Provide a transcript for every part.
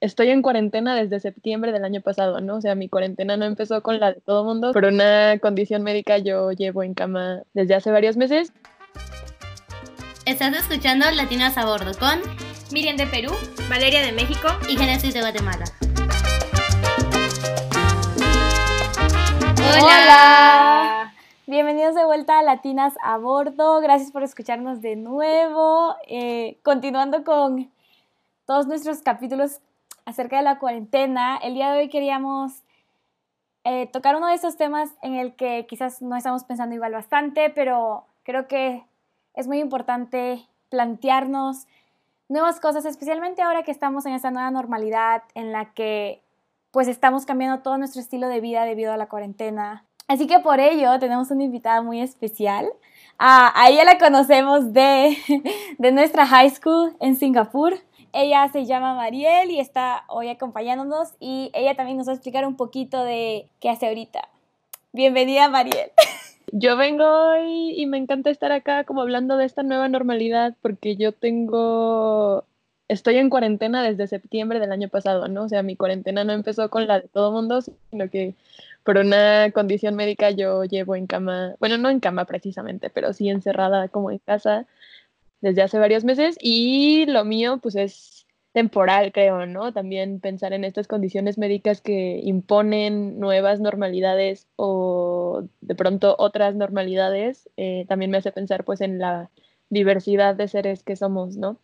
estoy en cuarentena desde septiembre del año pasado, ¿no? O sea, mi cuarentena no empezó con la de todo mundo. Por una condición médica yo llevo en cama desde hace varios meses. Estás escuchando Latinas a Bordo con Miriam de Perú, Valeria de México y Genesis de Guatemala. Hola. Bienvenidos de vuelta a Latinas a Bordo. Gracias por escucharnos de nuevo. Eh, continuando con todos nuestros capítulos acerca de la cuarentena. El día de hoy queríamos eh, tocar uno de esos temas en el que quizás no estamos pensando igual bastante, pero creo que es muy importante plantearnos nuevas cosas, especialmente ahora que estamos en esta nueva normalidad en la que pues estamos cambiando todo nuestro estilo de vida debido a la cuarentena. Así que por ello tenemos una invitada muy especial. Ah, a ella la conocemos de, de nuestra high school en Singapur. Ella se llama Mariel y está hoy acompañándonos y ella también nos va a explicar un poquito de qué hace ahorita. Bienvenida Mariel. Yo vengo hoy y me encanta estar acá como hablando de esta nueva normalidad porque yo tengo, estoy en cuarentena desde septiembre del año pasado, ¿no? O sea, mi cuarentena no empezó con la de todo mundo, sino que por una condición médica yo llevo en cama, bueno, no en cama precisamente, pero sí encerrada como en casa desde hace varios meses y lo mío pues es temporal, creo, ¿no? También pensar en estas condiciones médicas que imponen nuevas normalidades o de pronto otras normalidades, eh, también me hace pensar pues en la diversidad de seres que somos, ¿no?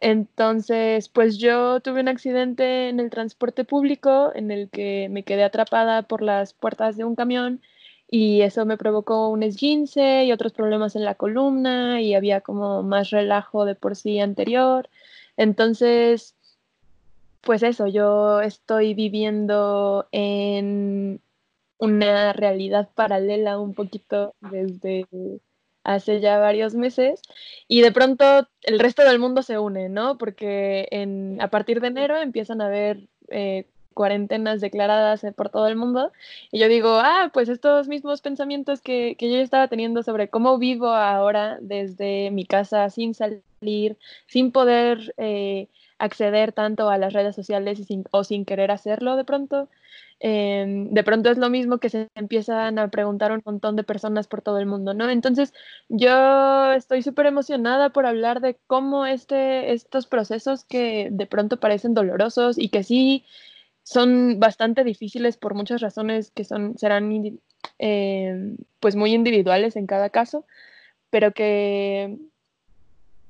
Entonces, pues yo tuve un accidente en el transporte público en el que me quedé atrapada por las puertas de un camión y eso me provocó un esguince y otros problemas en la columna y había como más relajo de por sí anterior. Entonces, pues eso, yo estoy viviendo en una realidad paralela un poquito desde hace ya varios meses y de pronto el resto del mundo se une, ¿no? Porque en, a partir de enero empiezan a haber eh, cuarentenas declaradas eh, por todo el mundo. Y yo digo, ah, pues estos mismos pensamientos que, que, yo estaba teniendo sobre cómo vivo ahora desde mi casa sin salir, sin poder eh, acceder tanto a las redes sociales o sin querer hacerlo de pronto. Eh, de pronto es lo mismo que se empiezan a preguntar un montón de personas por todo el mundo, ¿no? Entonces yo estoy súper emocionada por hablar de cómo este, estos procesos que de pronto parecen dolorosos y que sí son bastante difíciles por muchas razones que son, serán eh, pues muy individuales en cada caso, pero que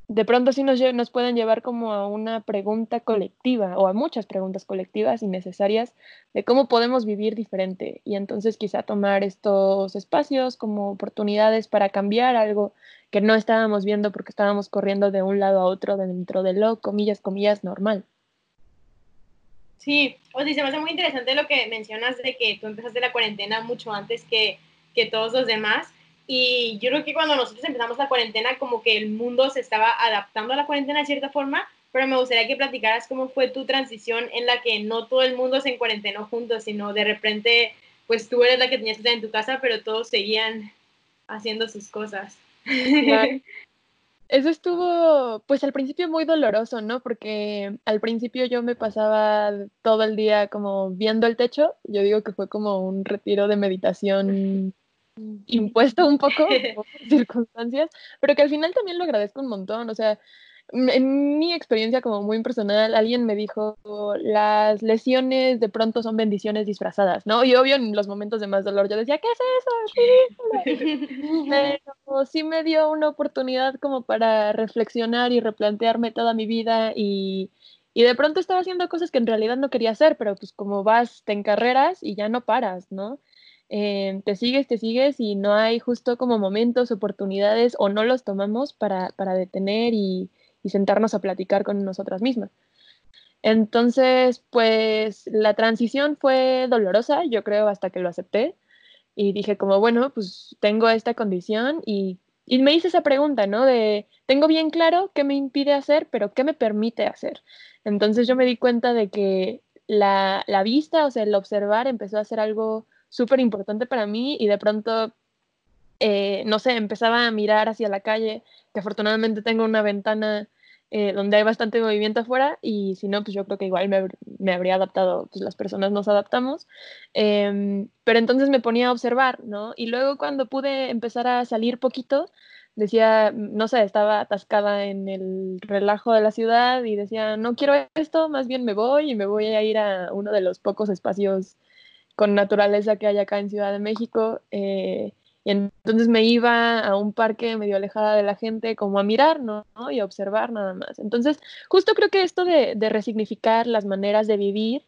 de pronto sí nos, nos pueden llevar como a una pregunta colectiva o a muchas preguntas colectivas y necesarias de cómo podemos vivir diferente y entonces quizá tomar estos espacios como oportunidades para cambiar algo que no estábamos viendo porque estábamos corriendo de un lado a otro dentro de lo, comillas, comillas, normal. Sí, o sea, se me hace muy interesante lo que mencionas de que tú empezaste la cuarentena mucho antes que, que todos los demás. Y yo creo que cuando nosotros empezamos la cuarentena, como que el mundo se estaba adaptando a la cuarentena de cierta forma, pero me gustaría que platicaras cómo fue tu transición en la que no todo el mundo se cuarentenó juntos, sino de repente, pues tú eres la que tenías que estar en tu casa, pero todos seguían haciendo sus cosas. Eso estuvo, pues al principio muy doloroso, ¿no? Porque al principio yo me pasaba todo el día como viendo el techo. Yo digo que fue como un retiro de meditación impuesto un poco por circunstancias, pero que al final también lo agradezco un montón. O sea, en mi experiencia como muy personal, alguien me dijo, las lesiones de pronto son bendiciones disfrazadas, ¿no? Y obvio en los momentos de más dolor yo decía, ¿qué es eso? Pero sí me dio una oportunidad como para reflexionar y replantearme toda mi vida y, y de pronto estaba haciendo cosas que en realidad no quería hacer, pero pues como vas, te encarreras y ya no paras, ¿no? Eh, te sigues, te sigues y no hay justo como momentos, oportunidades o no los tomamos para, para detener y, y sentarnos a platicar con nosotras mismas. Entonces, pues la transición fue dolorosa, yo creo, hasta que lo acepté y dije como, bueno, pues tengo esta condición y, y, me hice esa pregunta, ¿no? De, tengo bien claro qué me impide hacer, pero qué me permite hacer. Entonces yo me di cuenta de que la, la vista, o sea, el observar empezó a ser algo súper importante para mí y de pronto, eh, no sé, empezaba a mirar hacia la calle, que afortunadamente tengo una ventana eh, donde hay bastante movimiento afuera y si no, pues yo creo que igual me, me habría adaptado, pues las personas nos adaptamos. Em, pero entonces me ponía a observar, ¿no? Y luego cuando pude empezar a salir poquito, decía, no sé, estaba atascada en el relajo de la ciudad y decía, no quiero esto, más bien me voy y me voy a ir a uno de los pocos espacios con naturaleza que hay acá en Ciudad de México. Eh, y entonces me iba a un parque medio alejada de la gente como a mirar, ¿no? Y a observar nada más. Entonces, justo creo que esto de, resignificar las maneras de vivir,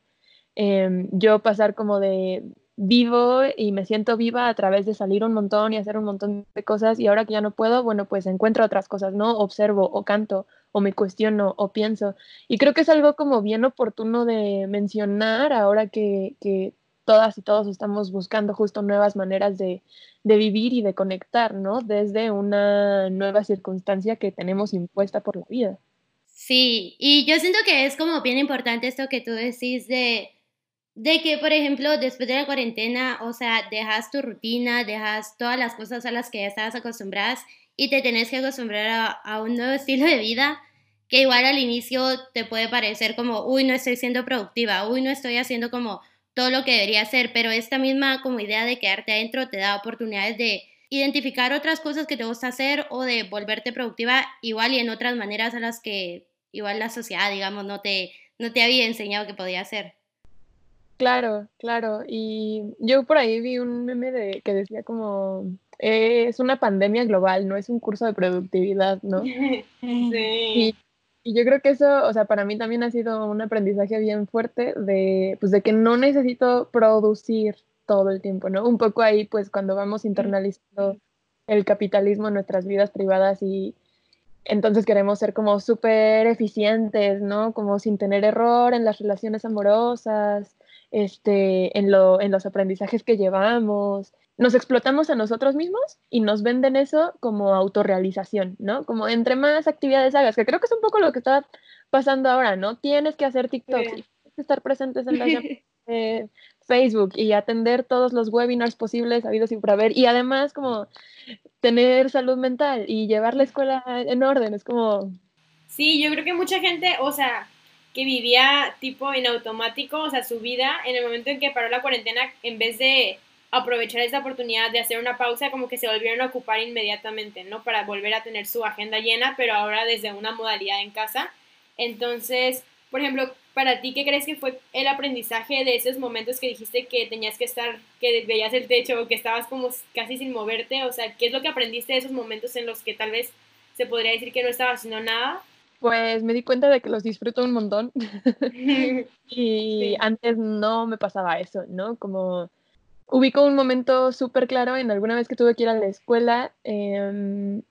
em, yo pasar como de vivo y me siento viva a través de salir un montón y hacer un montón de cosas y ahora que ya no puedo, bueno, pues encuentro otras cosas, ¿no? Observo o canto o me cuestiono o pienso. Y creo que es algo como bien oportuno de mencionar ahora que, que todas y todos estamos buscando justo nuevas maneras de, de vivir y de conectar, ¿no? Desde una nueva circunstancia que tenemos impuesta por la vida. Sí, y yo siento que es como bien importante esto que tú decís de, de que, por ejemplo, después de la cuarentena, o sea, dejas tu rutina, dejas todas las cosas a las que ya estabas acostumbradas y te tenés que acostumbrar a, a un nuevo estilo de vida que igual al inicio te puede parecer como, uy, no estoy siendo productiva, uy, no estoy haciendo como todo lo que debería hacer, pero esta misma como idea de quedarte adentro te da oportunidades de identificar otras cosas que te gusta hacer o de volverte productiva igual y en otras maneras a las que igual la sociedad, digamos, no te, no te había enseñado que podía hacer. Claro, claro. Y yo por ahí vi un meme de, que decía como, eh, es una pandemia global, no es un curso de productividad, ¿no? Sí. Y yo creo que eso, o sea, para mí también ha sido un aprendizaje bien fuerte de, pues, de que no necesito producir todo el tiempo, ¿no? Un poco ahí, pues, cuando vamos internalizando el capitalismo en nuestras vidas privadas y entonces queremos ser como súper eficientes, ¿no? Como sin tener error en las relaciones amorosas, este, en, lo, en los aprendizajes que llevamos, nos explotamos a nosotros mismos y nos venden eso como autorrealización, ¿no? Como entre más actividades hagas, que creo que es un poco lo que está pasando ahora, ¿no? Tienes que hacer TikTok, tienes que estar presentes en la eh, Facebook y atender todos los webinars posibles, habidos y por haber, y además como tener salud mental y llevar la escuela en orden, es como... Sí, yo creo que mucha gente, o sea, que vivía tipo en automático, o sea, su vida en el momento en que paró la cuarentena, en vez de aprovechar esta oportunidad de hacer una pausa, como que se volvieron a ocupar inmediatamente, ¿no? Para volver a tener su agenda llena, pero ahora desde una modalidad en casa. Entonces, por ejemplo, para ti, ¿qué crees que fue el aprendizaje de esos momentos que dijiste que tenías que estar, que veías el techo o que estabas como casi sin moverte? O sea, ¿qué es lo que aprendiste de esos momentos en los que tal vez se podría decir que no estabas haciendo nada? Pues me di cuenta de que los disfruto un montón. y antes no me pasaba eso, ¿no? Como ubico un momento súper claro en alguna vez que tuve que ir a la escuela, em,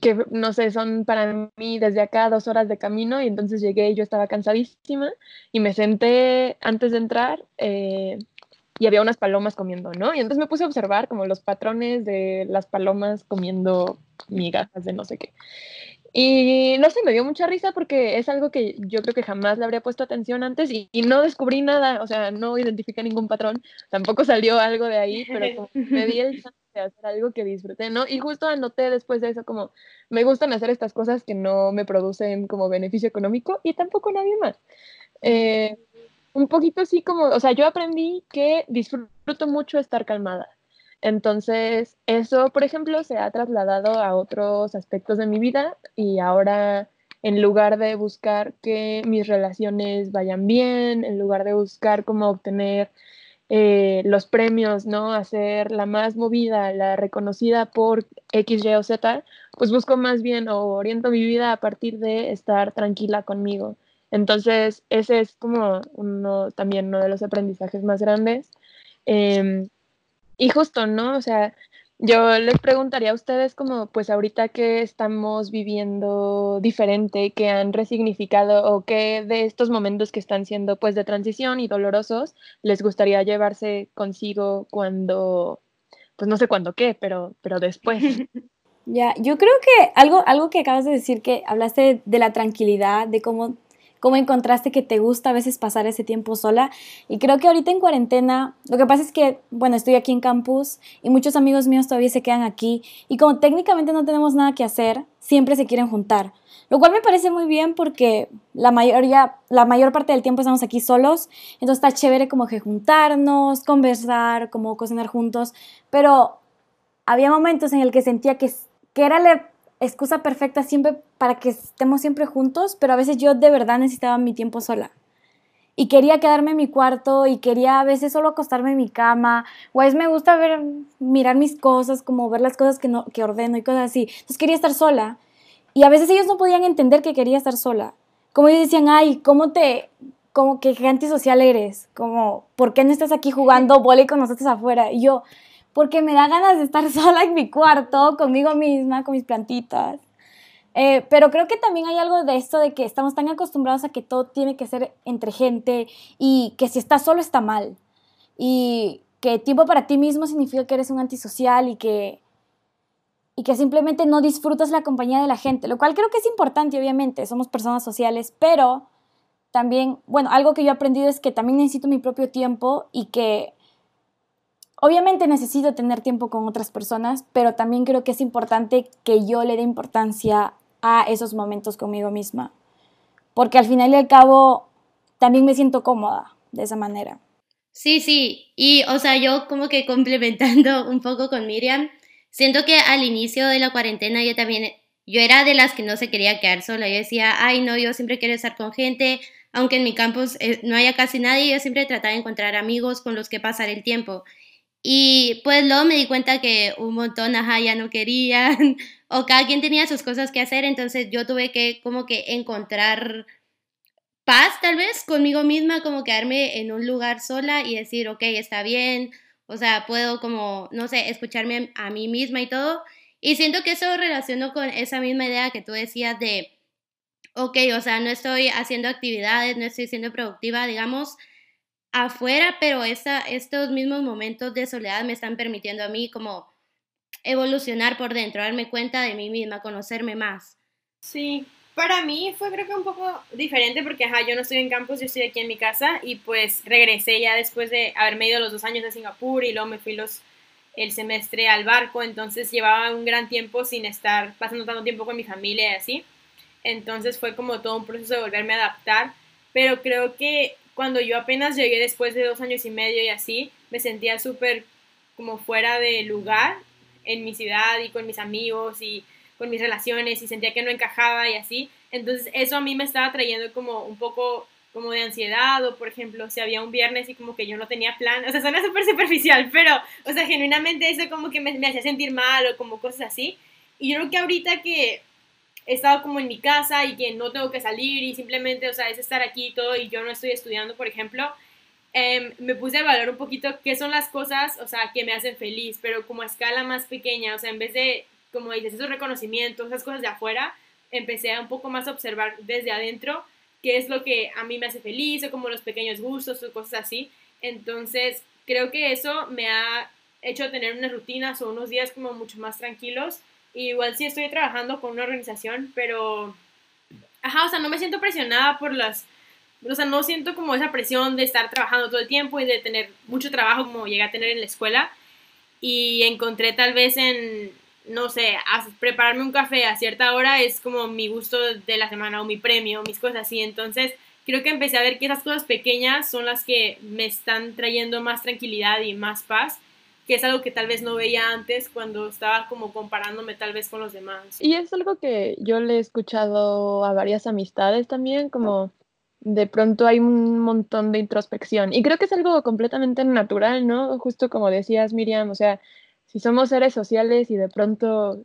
que no sé, son para mí desde acá dos horas de camino y entonces llegué y yo estaba cansadísima y me senté antes de entrar eh, y había unas palomas comiendo, ¿no? Y entonces me puse a observar como los patrones de las palomas comiendo migajas de no sé qué. Y no sé, me dio mucha risa porque es algo que yo creo que jamás le habría puesto atención antes y, no descubrí nada, o sea, no identifiqué ningún patrón, tampoco salió algo de ahí, pero me di el chance de hacer algo que disfruté, ¿no? Y justo anoté después de eso como, me gustan hacer estas cosas que no me producen como beneficio económico y tampoco nadie más. Eh, un poquito así como, o sea, yo aprendí que disfruto mucho estar calmada. Entonces, eso, por ejemplo, se ha trasladado a otros aspectos de mi vida y ahora, en lugar de buscar que mis relaciones vayan bien, en lugar de buscar cómo obtener eh, los premios, ¿no? Hacer la más movida, la reconocida por X, Y o Z, pues busco más bien o oriento mi vida a partir de estar tranquila conmigo. Entonces, ese es como uno, también uno de los aprendizajes más grandes. Em, y justo, ¿no? O sea, yo les preguntaría a ustedes como, pues ahorita que estamos viviendo diferente, que han resignificado o qué de estos momentos que están siendo pues de transición y dolorosos, les gustaría llevarse consigo cuando, pues no sé cuándo qué, pero, pero después. Ya, yo creo que algo, algo que acabas de decir, que hablaste de la tranquilidad, de cómo cómo encontraste que te gusta a veces pasar ese tiempo sola. Y creo que ahorita en cuarentena, lo que pasa es que, bueno, estoy aquí en campus y muchos amigos míos todavía se quedan aquí y como técnicamente no tenemos nada que hacer, siempre se quieren juntar. Lo cual me parece muy bien porque la mayoría, la mayor parte del tiempo estamos aquí solos, entonces está chévere como que juntarnos, conversar, como cocinar juntos, pero había momentos en el que sentía que, que era la excusa perfecta siempre para que estemos siempre juntos, pero a veces yo de verdad necesitaba mi tiempo sola. Y quería quedarme en mi cuarto y quería a veces solo acostarme en mi cama. O a veces me gusta ver, mirar mis cosas, como ver las cosas que, no, que ordeno y cosas así. Entonces quería estar sola. Y a veces ellos no podían entender que quería estar sola. Como ellos decían, ay, ¿cómo te, como que antisocial eres? Como, ¿por qué no estás aquí jugando vóley con nosotros afuera? Y yo, porque me da ganas de estar sola en mi cuarto, conmigo misma, con mis plantitas. Eh, pero creo que también hay algo de esto de que estamos tan acostumbrados a que todo tiene que ser entre gente y que si estás solo está mal. Y que tiempo para ti mismo significa que eres un antisocial y que, y que simplemente no disfrutas la compañía de la gente, lo cual creo que es importante, obviamente, somos personas sociales, pero también, bueno, algo que yo he aprendido es que también necesito mi propio tiempo y que Obviamente necesito tener tiempo con otras personas, pero también creo que es importante que yo le dé importancia a esos momentos conmigo misma. Porque al final y al cabo también me siento cómoda de esa manera. Sí, sí. Y, o sea, yo como que complementando un poco con Miriam, siento que al inicio de la cuarentena yo también, yo era de las que no se quería quedar sola. Yo decía, ay, no, yo siempre quiero estar con gente, aunque en mi campus eh, no haya casi nadie, yo siempre trataba de encontrar amigos con los que pasar el tiempo. Y pues luego me di cuenta que un montón, ajá, ya no querían, o cada quien tenía sus cosas que hacer, entonces yo tuve que como que encontrar paz tal vez conmigo misma, como quedarme en un lugar sola y decir, ok, está bien, o sea, puedo como, no sé, escucharme a mí misma y todo. Y siento que eso relaciono con esa misma idea que tú decías de, ok, o sea, no estoy haciendo actividades, no estoy siendo productiva, digamos, afuera, pero esa, estos mismos momentos de soledad me están permitiendo a mí como evolucionar por dentro, darme cuenta de mí misma, conocerme más. Sí, para mí fue creo que un poco diferente porque ajá, yo no estoy en campus, yo estoy aquí en mi casa y pues regresé ya después de haberme ido los dos años a Singapur y luego me fui los, el semestre al barco, entonces llevaba un gran tiempo sin estar pasando tanto tiempo con mi familia y así. Entonces fue como todo un proceso de volverme a adaptar, pero creo que cuando yo apenas llegué después de dos años y medio y así, me sentía súper como fuera de lugar en mi ciudad y con mis amigos y con mis relaciones y sentía que no encajaba y así. Entonces eso a mí me estaba trayendo como un poco como de ansiedad o por ejemplo si había un viernes y como que yo no tenía plan, o sea, suena súper superficial, pero o sea, genuinamente eso como que me, me hacía sentir mal o como cosas así. Y yo creo que ahorita que he estado como en mi casa y que no tengo que salir y simplemente, o sea, es estar aquí y todo y yo no estoy estudiando, por ejemplo, em, me puse a valorar un poquito qué son las cosas, o sea, que me hacen feliz, pero como a escala más pequeña, o sea, en vez de, como dices, esos reconocimientos, esas cosas de afuera, empecé a un poco más observar desde adentro qué es lo que a mí me hace feliz o como los pequeños gustos o cosas así. Entonces, creo que eso me ha hecho tener unas rutinas o unos días como mucho más tranquilos igual sí estoy trabajando con una organización, pero, ajá, o sea, no me siento presionada por las, o sea, no siento como esa presión de estar trabajando todo el tiempo y de tener mucho trabajo como llegué a tener en la escuela. Y encontré tal vez en, no sé, prepararme un café a cierta hora es como mi gusto de la semana o mi premio, mis cosas así. Entonces, creo que empecé a ver que esas cosas pequeñas son las que me están trayendo más tranquilidad y más paz que es algo que tal vez no veía antes cuando estaba como comparándome tal vez con los demás. Y es algo que yo le he escuchado a varias amistades también, como de pronto hay un montón de introspección. Y creo que es algo completamente natural, ¿no? Justo como decías, Miriam, o sea, si somos seres sociales y de pronto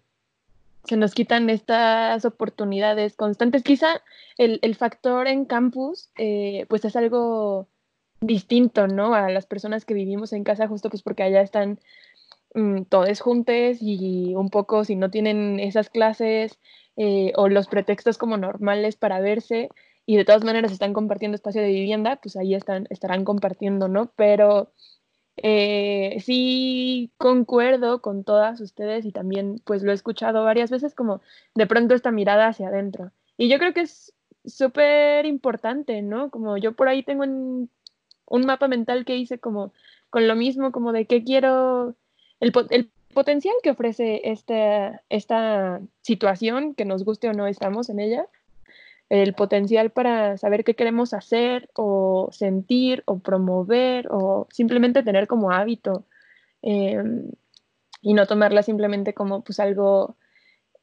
se nos quitan estas oportunidades constantes, quizá el, el factor en campus, eh, pues es algo distinto, ¿no? A las personas que vivimos en casa, justo pues porque allá están mm, todos juntos y un poco si no tienen esas clases eh, o los pretextos como normales para verse y de todas maneras están compartiendo espacio de vivienda, pues ahí están, estarán compartiendo, ¿no? Pero eh, sí concuerdo con todas ustedes y también pues lo he escuchado varias veces como de pronto esta mirada hacia adentro. Y yo creo que es súper importante, ¿no? Como yo por ahí tengo un, un, mapa mental que hice como con lo mismo, como de qué quiero, el, potencial que ofrece esta, esta situación, que nos guste o no estamos en ella, el potencial para saber qué queremos hacer o sentir o promover o simplemente tener como hábito em, y no tomarla simplemente como pues algo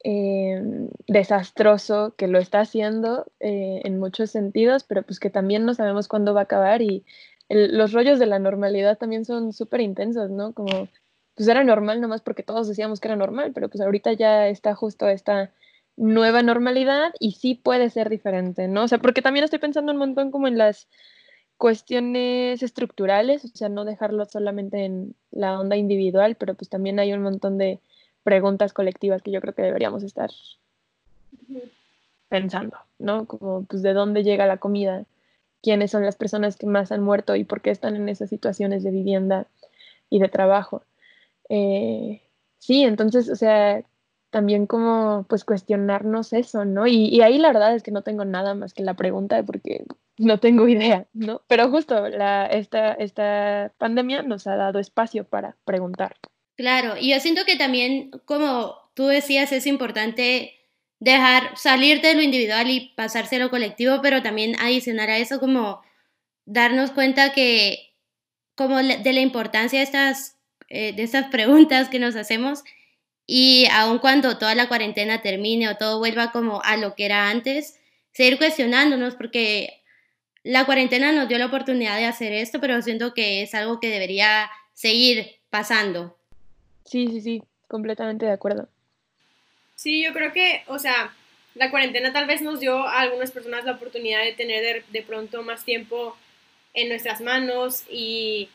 em, desastroso que lo está haciendo eh, en muchos sentidos, pero pues que también no sabemos cuándo va a acabar y los rollos de la normalidad también son súper intensos, ¿no? Como pues era normal nomás porque todos decíamos que era normal, pero pues ahorita ya está justo esta nueva normalidad y sí puede ser diferente, ¿no? O sea, porque también estoy pensando un montón como en las cuestiones estructurales, o sea, no dejarlo solamente en la onda individual, pero pues también hay un montón de preguntas colectivas que yo creo que deberíamos estar pensando, ¿no? Como pues de dónde llega la comida, quiénes son las personas que más han muerto y por qué están en esas situaciones de vivienda y de trabajo. Eh, sí, entonces, o sea, también como pues cuestionarnos eso, ¿no? Y, ahí la verdad es que no tengo nada más que la pregunta porque no tengo idea, ¿no? Pero justo la, esta, esta pandemia nos ha dado espacio para preguntar. Claro, y yo siento que también, como tú decías, es importante dejar salir de lo individual y pasarse a lo colectivo, pero también adicionar a eso como darnos cuenta que como de la importancia de estas, eh, de estas preguntas que nos hacemos y aun cuando toda la cuarentena termine o todo vuelva como a lo que era antes, seguir cuestionándonos porque la cuarentena nos dio la oportunidad de hacer esto, pero siento que es algo que debería seguir pasando. Sí, sí, sí, completamente de acuerdo. Sí, yo creo que, o sea, la cuarentena tal vez nos dio a algunas personas la oportunidad de tener de, pronto más tiempo en nuestras manos y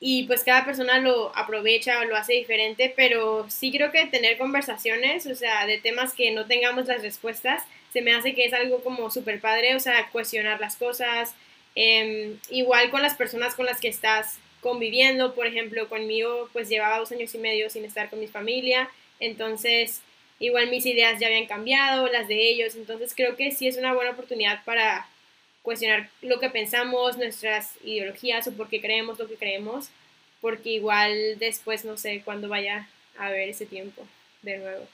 y pues cada persona lo aprovecha o lo hace diferente, pero sí creo que tener conversaciones, o sea, de temas que no tengamos las respuestas, se me hace que es algo como súper padre, o sea, cuestionar las cosas, em, igual con las personas con las que estás conviviendo, por ejemplo, conmigo pues llevaba dos años y medio sin estar con mi familia, entonces igual mis ideas ya habían cambiado, las de ellos, entonces creo que sí es una buena oportunidad para cuestionar lo que pensamos, nuestras ideologías o por qué creemos lo que creemos, porque igual después no sé cuándo vaya a haber ese tiempo de nuevo.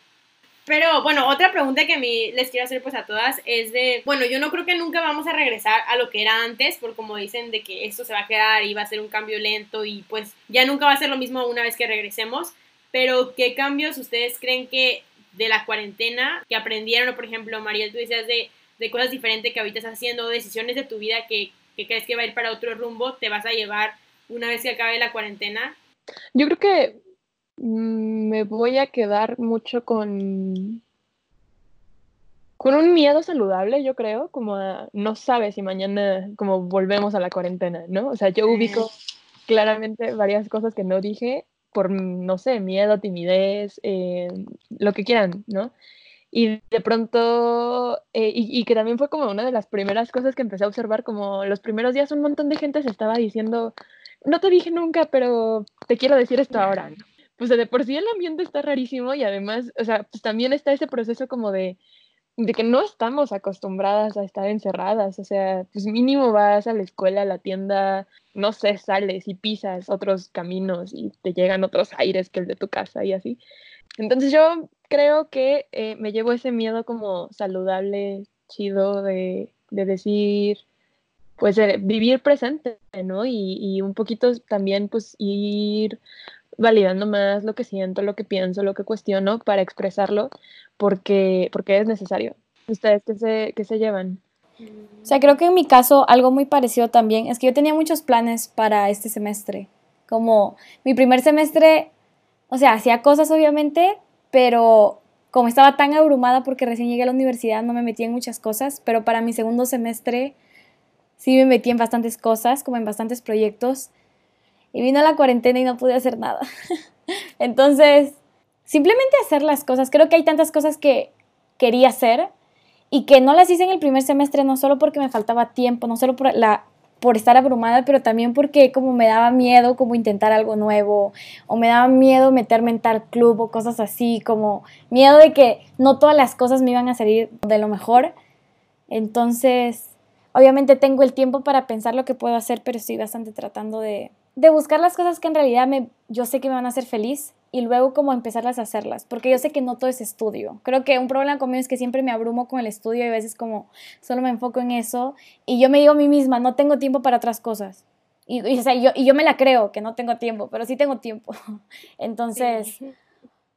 Pero bueno, otra pregunta que a mí les quiero hacer pues a todas es de, bueno, yo no creo que nunca vamos a regresar a lo que era antes, por como dicen de que esto se va a quedar y va a ser un cambio lento y pues ya nunca va a ser lo mismo una vez que regresemos, pero ¿qué cambios ustedes creen que de la cuarentena que aprendieron, o por ejemplo, Mariel, tú decías de de cosas diferentes que ahorita estás haciendo, decisiones de tu vida que, que crees que va a ir para otro rumbo, te vas a llevar una vez que acabe la cuarentena? Yo creo que mm, me voy a quedar mucho con con un miedo saludable, yo creo, como no sabes si mañana como volvemos a la cuarentena, ¿no? O sea, yo ubico claramente varias cosas que no dije por, no sé, miedo, timidez, eh, lo que quieran, ¿no? Y de pronto, eh, y, que también fue como una de las primeras cosas que empecé a observar, como los primeros días un montón de gente se estaba diciendo, no te dije nunca, pero te quiero decir esto ahora. Pues de por sí el ambiente está rarísimo y además, o sea, pues también está ese proceso como de, de que no estamos acostumbradas a estar encerradas, o sea, pues mínimo vas a la escuela, a la tienda, no sé, sales y pisas otros caminos y te llegan otros aires que el de tu casa y así. Entonces yo creo que eh, me llevo ese miedo como saludable, chido de, decir, pues vivir presente, ¿no? Y, un poquito también pues ir validando más lo que siento, lo que pienso, lo que cuestiono para expresarlo, porque, porque es necesario. ¿Ustedes qué se, qué se llevan? O sea, creo que en mi caso algo muy parecido también es que yo tenía muchos planes para este semestre. Como mi primer semestre o sea, hacía cosas obviamente, pero como estaba tan abrumada porque recién llegué a la universidad, no me metí en muchas cosas, pero para mi segundo semestre sí me metí en bastantes cosas, como en bastantes proyectos. Y vino la cuarentena y no pude hacer nada. Entonces, simplemente hacer las cosas. Creo que hay tantas cosas que quería hacer y que no las hice en el primer semestre, no solo porque me faltaba tiempo, no solo por estar abrumada, pero también porque como me daba miedo como intentar algo nuevo o me daba miedo meterme en tal club o cosas así, como miedo de que no todas las cosas me iban a salir de lo mejor. Entonces, obviamente tengo el tiempo para pensar lo que puedo hacer, pero estoy bastante tratando de, de buscar las cosas que en realidad me, yo sé que me van a hacer feliz y luego como empezarlas a hacerlas, porque yo sé que no todo es estudio. Creo que un problema conmigo es que siempre me abrumo con el estudio y a veces como solo me enfoco en eso y yo me digo a mí misma, no tengo tiempo para otras cosas. Y, y, o sea, yo, y yo me la creo que no tengo tiempo, pero sí tengo tiempo. Entonces, sí.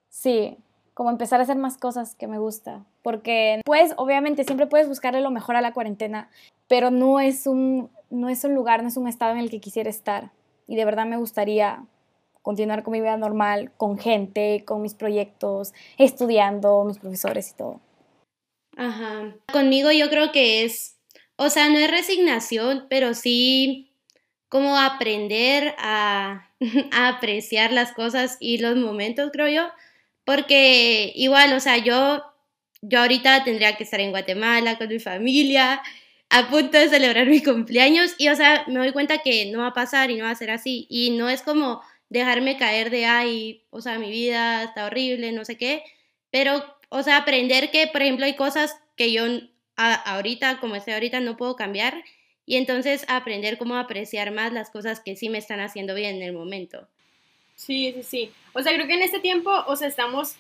sí, como empezar a hacer más cosas que me gusta, porque pues obviamente siempre puedes buscarle lo mejor a la cuarentena, pero no es un, no es un lugar, no es un estado en el que quisiera estar. Y de verdad me gustaría continuar con mi vida normal, con gente, con mis proyectos, estudiando, mis profesores y todo. Ajá. Conmigo yo creo que es, o sea, no es resignación, pero sí como aprender a, a apreciar las cosas y los momentos, creo yo, porque igual, o sea, yo, yo ahorita tendría que estar en Guatemala con mi familia, a punto de celebrar mi cumpleaños y, o sea, me doy cuenta que no va a pasar y no va a ser así. Y no es como dejarme caer de, ay, o sea, mi vida está horrible, no sé qué, pero, o sea, aprender que, por ejemplo, hay cosas que yo ahorita, como estoy ahorita, no puedo cambiar y entonces aprender cómo apreciar más las cosas que sí me están haciendo bien en el momento. Sí, sí, sí. O sea, creo que en este tiempo, o sea, estamos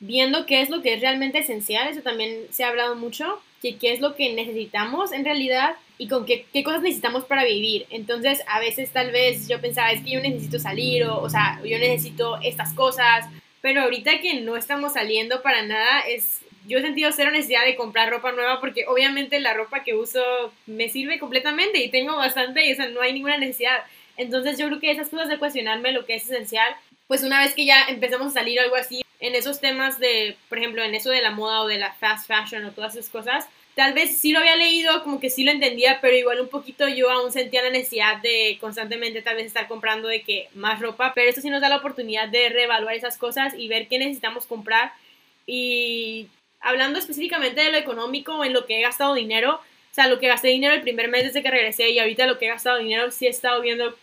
viendo qué es lo que es realmente esencial, eso también se ha hablado mucho, que qué es lo que necesitamos en realidad y con qué, qué, cosas necesitamos para vivir. Entonces, a veces tal vez yo pensaba, es que yo necesito salir o, o sea, yo necesito estas cosas, pero ahorita que no estamos saliendo para nada, es, yo he sentido cero necesidad de comprar ropa nueva porque obviamente la ropa que uso me sirve completamente y tengo bastante y o sea, no hay ninguna necesidad. Entonces yo creo que esas cosas de cuestionarme lo que es esencial, pues una vez que ya empezamos a salir algo así, en esos temas de, por ejemplo, en eso de la moda o de la fast fashion o todas esas cosas, tal vez sí lo había leído, como que sí lo entendía, pero igual un poquito yo aún sentía la necesidad de constantemente tal vez estar comprando de que más ropa, pero eso sí nos da la oportunidad de reevaluar esas cosas y ver qué necesitamos comprar y hablando específicamente de lo económico, en lo que he gastado dinero, o sea, lo que gasté dinero el primer mes desde que regresé y ahorita lo que he gastado dinero sí he estado viendo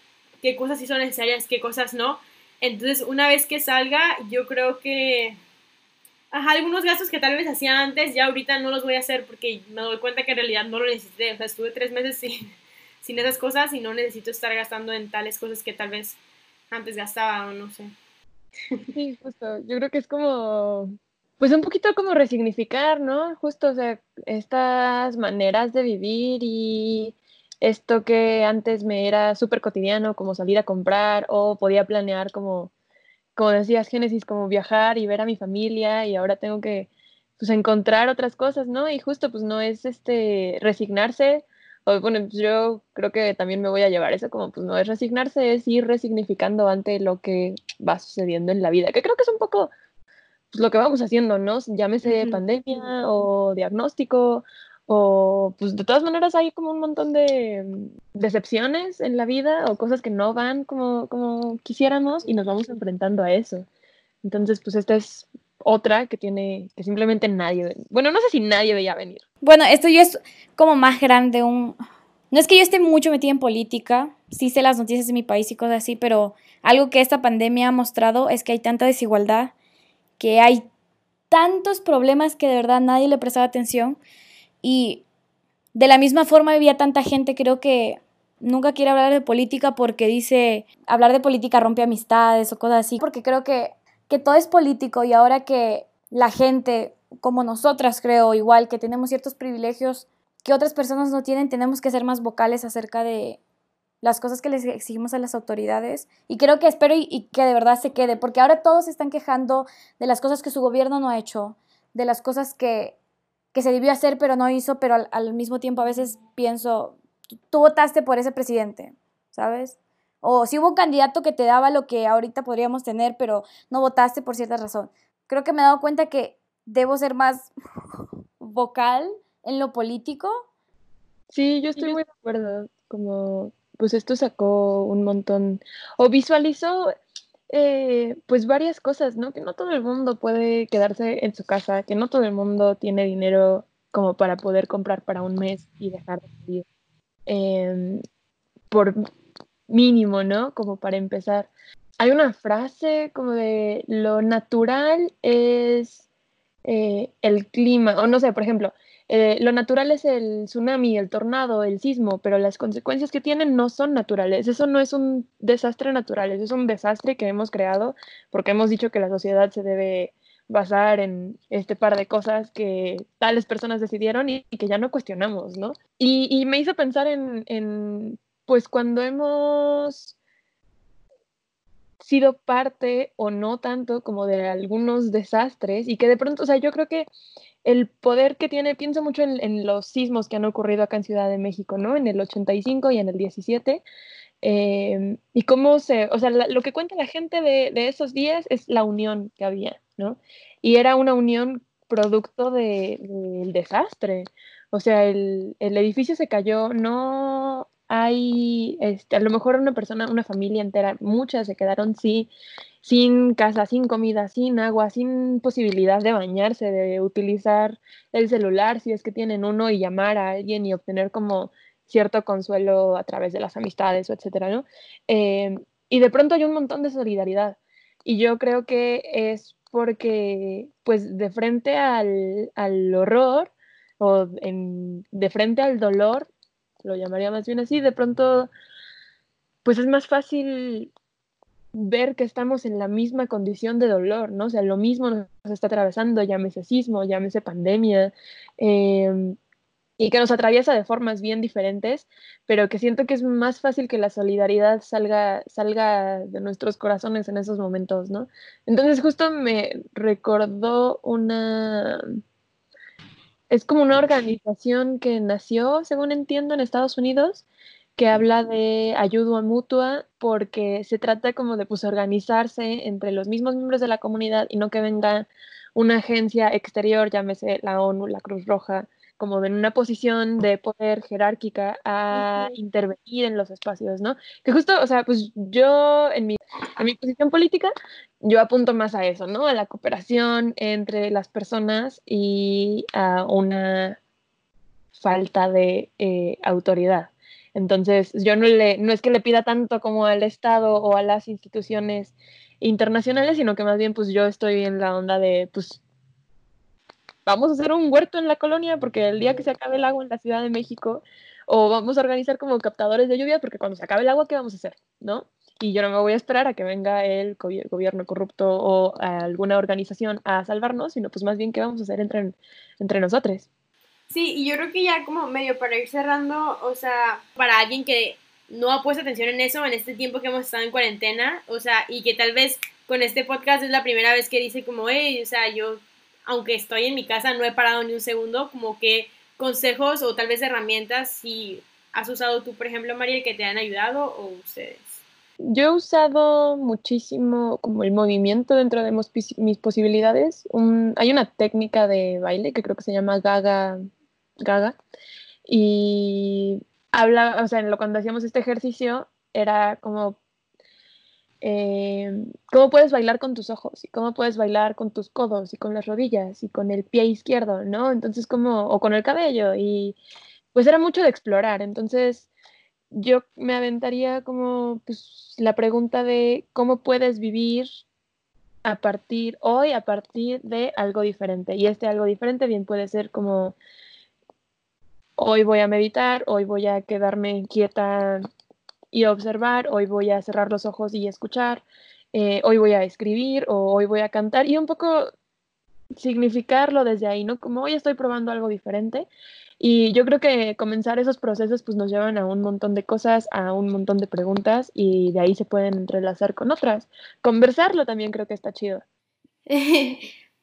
qué cosas sí son necesarias, qué cosas no. Entonces, una vez que salga, yo creo que ajá, algunos gastos que tal vez hacía antes, ya ahorita no los voy a hacer porque me doy cuenta que en realidad no lo necesité. O sea, estuve tres meses sin, sin esas cosas y no necesito estar gastando en tales cosas que tal vez antes gastaba o no sé. Sí, justo. Yo creo que es como, pues un poquito como resignificar, ¿no? Justo, o sea, estas maneras de vivir y esto que antes me era súper cotidiano, como salir a comprar o podía planear como, como decías, Génesis, como viajar y ver a mi familia y ahora tengo que pues encontrar otras cosas, ¿no? Y justo pues no es este resignarse, o bueno, pues, yo creo que también me voy a llevar eso como pues no es resignarse, es ir resignificando ante lo que va sucediendo en la vida, que creo que es un poco pues, lo que vamos haciendo, ¿no? Llámese pandemia o diagnóstico o pues de todas maneras hay como un montón de decepciones en la vida o cosas que no van como, como quisiéramos y nos vamos enfrentando a eso. Entonces, pues esta es otra que tiene, que simplemente nadie, bueno, no sé si nadie veía venir. Bueno, esto ya es como más grande, un... No es que yo esté mucho metida en política, sí sé las noticias de mi país y cosas así, pero algo que esta pandemia ha mostrado es que hay tanta desigualdad, que hay tantos problemas que de verdad nadie le prestaba atención y de la misma forma había tanta gente, creo que nunca quiere hablar de política porque dice, hablar de política rompe amistades o cosas así, porque creo que, que todo es político y ahora que la gente, como nosotras creo, igual que tenemos ciertos privilegios que otras personas no tienen, tenemos que ser más vocales acerca de las cosas que les exigimos a las autoridades. Y creo que espero y, y que de verdad se quede, porque ahora todos se están quejando de las cosas que su gobierno no ha hecho, de las cosas que que se debió hacer pero no hizo, pero al, mismo tiempo a veces pienso, tú votaste por ese presidente, ¿sabes? O si hubo un candidato que te daba lo que ahorita podríamos tener, pero no votaste por cierta razón. Creo que me he dado cuenta que debo ser más vocal en lo político. Sí, yo estoy muy de acuerdo. Como, pues esto sacó un montón, o visualizó eh, pues varias cosas, ¿no? Que no todo el mundo puede quedarse en su casa, que no todo el mundo tiene dinero como para poder comprar para un mes y dejar de vivir em, por mínimo, ¿no? Como para empezar. Hay una frase como de lo natural es eh, el clima, o no sé, por ejemplo, eh, lo natural es el tsunami, el tornado, el sismo, pero las consecuencias que tienen no son naturales. Eso no es un desastre natural, es un desastre que hemos creado porque hemos dicho que la sociedad se debe basar en este par de cosas que tales personas decidieron y, que ya no cuestionamos, ¿no? Y, me hizo pensar en, en, pues cuando hemos sido parte o no tanto como de algunos desastres y que de pronto, o sea, yo creo que el poder que tiene, pienso mucho en, los sismos que han ocurrido acá en Ciudad de México, ¿no? En el 85 y en el 17. Em, y cómo se, o sea, lo que cuenta la gente de, de, esos días es la unión que había, ¿no? Y era una unión producto del desastre. O sea, el, el, edificio se cayó, no hay, este, a lo mejor una persona, una familia entera, muchas se quedaron sí, sin casa, sin comida, sin agua, sin posibilidad de bañarse, de utilizar el celular si es que tienen uno y llamar a alguien y obtener como cierto consuelo a través de las amistades o etcétera, ¿no? Em, y de pronto hay un montón de solidaridad. Y yo creo que es porque, pues, de frente al, al horror o en, de frente al dolor, lo llamaría más bien así, de pronto, pues es más fácil ver que estamos en la misma condición de dolor, ¿no? O sea, lo mismo nos está atravesando, llámese sismo, llámese pandemia, em, y que nos atraviesa de formas bien diferentes, pero que siento que es más fácil que la solidaridad salga, salga de nuestros corazones en esos momentos, ¿no? Entonces justo me recordó una... Es como una organización que nació, según entiendo, en Estados Unidos, que habla de ayuda mutua porque se trata como de pues organizarse entre los mismos miembros de la comunidad y no que venga una agencia exterior, llámese la ONU, la Cruz Roja, como en una posición de poder jerárquica a intervenir en los espacios, ¿no? Que justo, o sea, pues yo en mi, en mi posición política, yo apunto más a eso, ¿no? A la cooperación entre las personas y a una falta de eh, autoridad. Entonces, yo no, le, no es que le pida tanto como al Estado o a las instituciones internacionales, sino que más bien pues yo estoy en la onda de, pues, vamos a hacer un huerto en la colonia porque el día que se acabe el agua en la Ciudad de México, o vamos a organizar como captadores de lluvia porque cuando se acabe el agua, ¿qué vamos a hacer? ¿No? Y yo no me voy a esperar a que venga el gobierno corrupto o alguna organización a salvarnos, sino pues más bien qué vamos a hacer entre, entre nosotros. Sí, y yo creo que ya como medio para ir cerrando, o sea, para alguien que no ha puesto atención en eso en este tiempo que hemos estado en cuarentena, o sea, y que tal vez con este podcast es la primera vez que dice como, hey, o sea, yo, aunque estoy en mi casa, no he parado ni un segundo, como que consejos o tal vez herramientas, si has usado tú, por ejemplo, Mariel, que te han ayudado o ustedes. Yo he usado muchísimo como el movimiento dentro de mis posibilidades. hay una técnica de baile que creo que se llama Gaga Gaga. Y habla, o sea, cuando hacíamos este ejercicio era como eh, cómo puedes bailar con tus ojos cómo puedes bailar con tus codos y con las rodillas y con el pie izquierdo, ¿no? Entonces como, o con el cabello y pues era mucho de explorar, entonces yo me aventaría como pues la pregunta de cómo puedes vivir a partir hoy, a partir de algo diferente. Y este algo diferente bien puede ser como hoy voy a meditar, hoy voy a quedarme quieta y observar, hoy voy a cerrar los ojos y escuchar, eh, hoy voy a escribir o hoy voy a cantar y un poco significarlo desde ahí, ¿no? Como hoy estoy probando algo diferente y yo creo que comenzar esos procesos pues nos llevan a un montón de cosas, a un montón de preguntas y de ahí se pueden entrelazar con otras. Conversarlo también creo que está chido.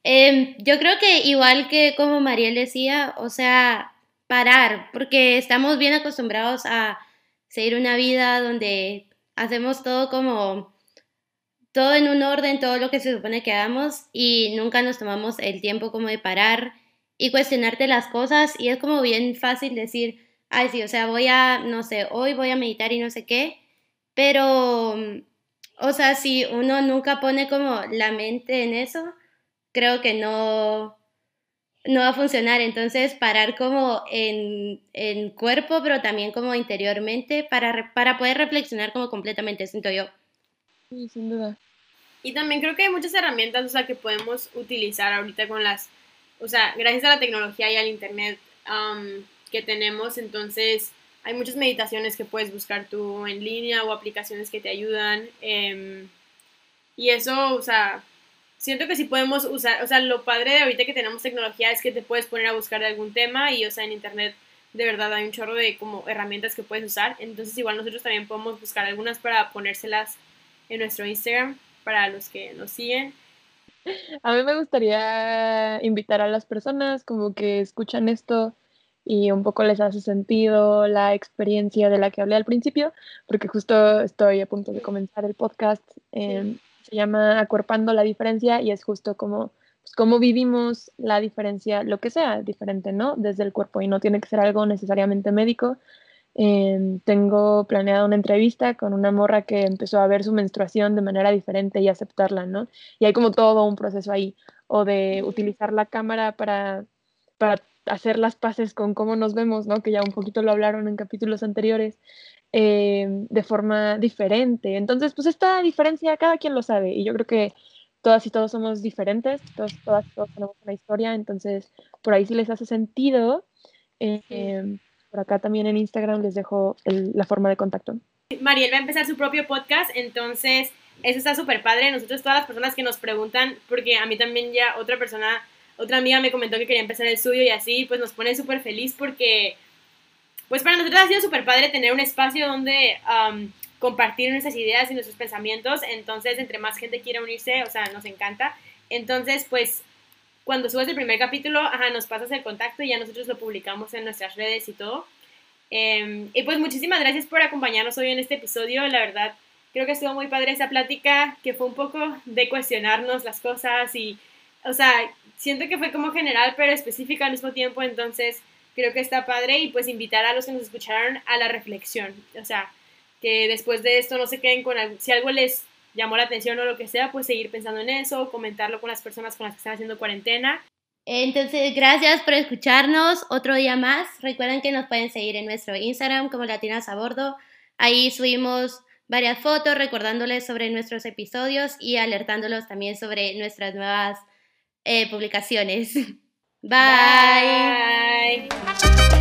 Em, yo creo que igual que como Mariel decía, o sea, parar, porque estamos bien acostumbrados a seguir una vida donde hacemos todo como todo en un orden, todo lo que se supone que hagamos y nunca nos tomamos el tiempo como de parar y cuestionarte las cosas. Y es como bien fácil decir, ay sí, o sea, voy a, no sé, hoy voy a meditar y no sé qué, pero, o sea, si uno nunca pone como la mente en eso, creo que no, no va a funcionar. Entonces, parar como en, en cuerpo, pero también como interiormente, para, para poder reflexionar como completamente, siento yo. Sí, sin duda. Y también creo que hay muchas herramientas, o sea, que podemos utilizar ahorita con las, o sea, gracias a la tecnología y al internet, que tenemos, entonces hay muchas meditaciones que puedes buscar tú en línea o aplicaciones que te ayudan. Em, y eso, o sea, siento que si podemos usar, o sea, lo padre de ahorita que tenemos tecnología es que te puedes poner a buscar de algún tema y, o sea, en internet de verdad hay un chorro de como herramientas que puedes usar. Entonces igual nosotros también podemos buscar algunas para ponérselas en nuestro Instagram para los que nos siguen. A mí me gustaría invitar a las personas como que escuchan esto y un poco les hace sentido la experiencia de la que hablé al principio, porque justo estoy a punto de comenzar el podcast. Em, se llama Acuerpando la diferencia y es justo como pues, cómo vivimos la diferencia, lo que sea diferente, ¿no? Desde el cuerpo y no tiene que ser algo necesariamente médico. Em, tengo planeada una entrevista con una morra que empezó a ver su menstruación de manera diferente y aceptarla, ¿no? Y hay como todo un proceso ahí, o de utilizar la cámara para, para hacer las paces con cómo nos vemos, ¿no? Que ya un poquito lo hablaron en capítulos anteriores, eh, de forma diferente. Entonces, pues esta diferencia cada quien lo sabe y yo creo que todas y todos somos diferentes, todos, todas y todos tenemos una historia, entonces por ahí sí les hace sentido. Eh, por acá también en Instagram les dejo la forma de contacto. Mariel va a empezar su propio podcast, entonces eso está súper padre. Nosotros, todas las personas que nos preguntan, porque a mí también ya otra persona otra amiga me comentó que quería empezar el suyo y así, pues nos pone súper feliz porque, pues para nosotros ha sido súper padre tener un espacio donde compartir nuestras ideas y nuestros pensamientos, entonces entre más gente quiera unirse, o sea, nos encanta. Entonces, pues cuando subas el primer capítulo, ajá, nos pasas el contacto y ya nosotros lo publicamos en nuestras redes y todo. Em, y pues muchísimas gracias por acompañarnos hoy en este episodio, la verdad creo que estuvo muy padre esa plática, que fue un poco de cuestionarnos las cosas y, o sea, siento que fue como general, pero específica al mismo tiempo, entonces creo que está padre y pues invitar a los que nos escucharon a la reflexión, o sea, que después de esto no se queden con algo, si algo les llamó la atención o lo que sea, pues seguir pensando en eso, comentarlo con las personas con las que están haciendo cuarentena. Entonces, gracias por escucharnos otro día más. Recuerden que nos pueden seguir en nuestro Instagram como Latinas a Bordo. Ahí subimos varias fotos recordándoles sobre nuestros episodios y alertándolos también sobre nuestras nuevas eh, publicaciones. Bye. Bye.